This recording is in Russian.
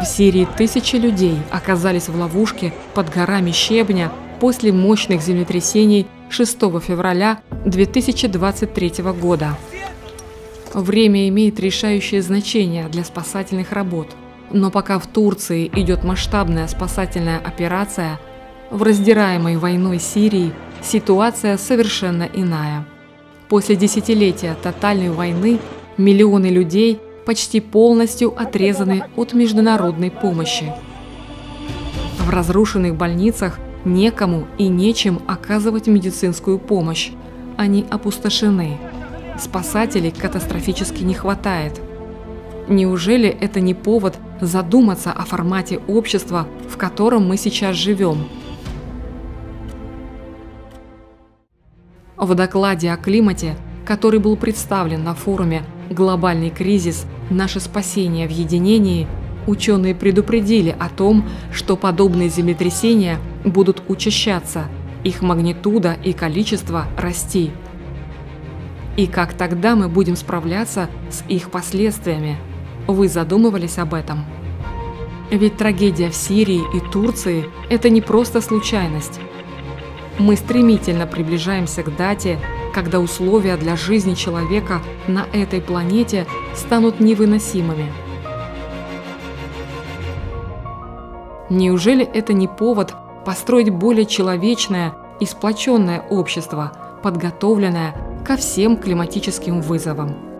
В Сирии тысячи людей оказались в ловушке под горами щебня после мощных землетрясений 6 февраля 2023 года. Время имеет решающее значение для спасательных работ. Но пока в Турции идет масштабная спасательная операция, в раздираемой войной Сирии ситуация совершенно иная. После десятилетия тотальной войны миллионы людей почти полностью отрезаны от международной помощи. В разрушенных больницах некому и нечем оказывать медицинскую помощь. Они опустошены. Спасателей катастрофически не хватает. Неужели это не повод задуматься о формате общества, в котором мы сейчас живем? В докладе о климате, который был представлен на форуме «Глобальный кризис. Наше спасение в единении», ученые предупредили о том, что подобные землетрясения будут учащаться, их магнитуда и количество расти. И как тогда мы будем справляться с их последствиями? Вы задумывались об этом? Ведь трагедия в Сирии и Турции – это не просто случайность. Мы стремительно приближаемся к дате, когда условия для жизни человека на этой планете станут невыносимыми. Неужели это не повод построить более человечное и сплоченное общество, подготовленное ко всем климатическим вызовам?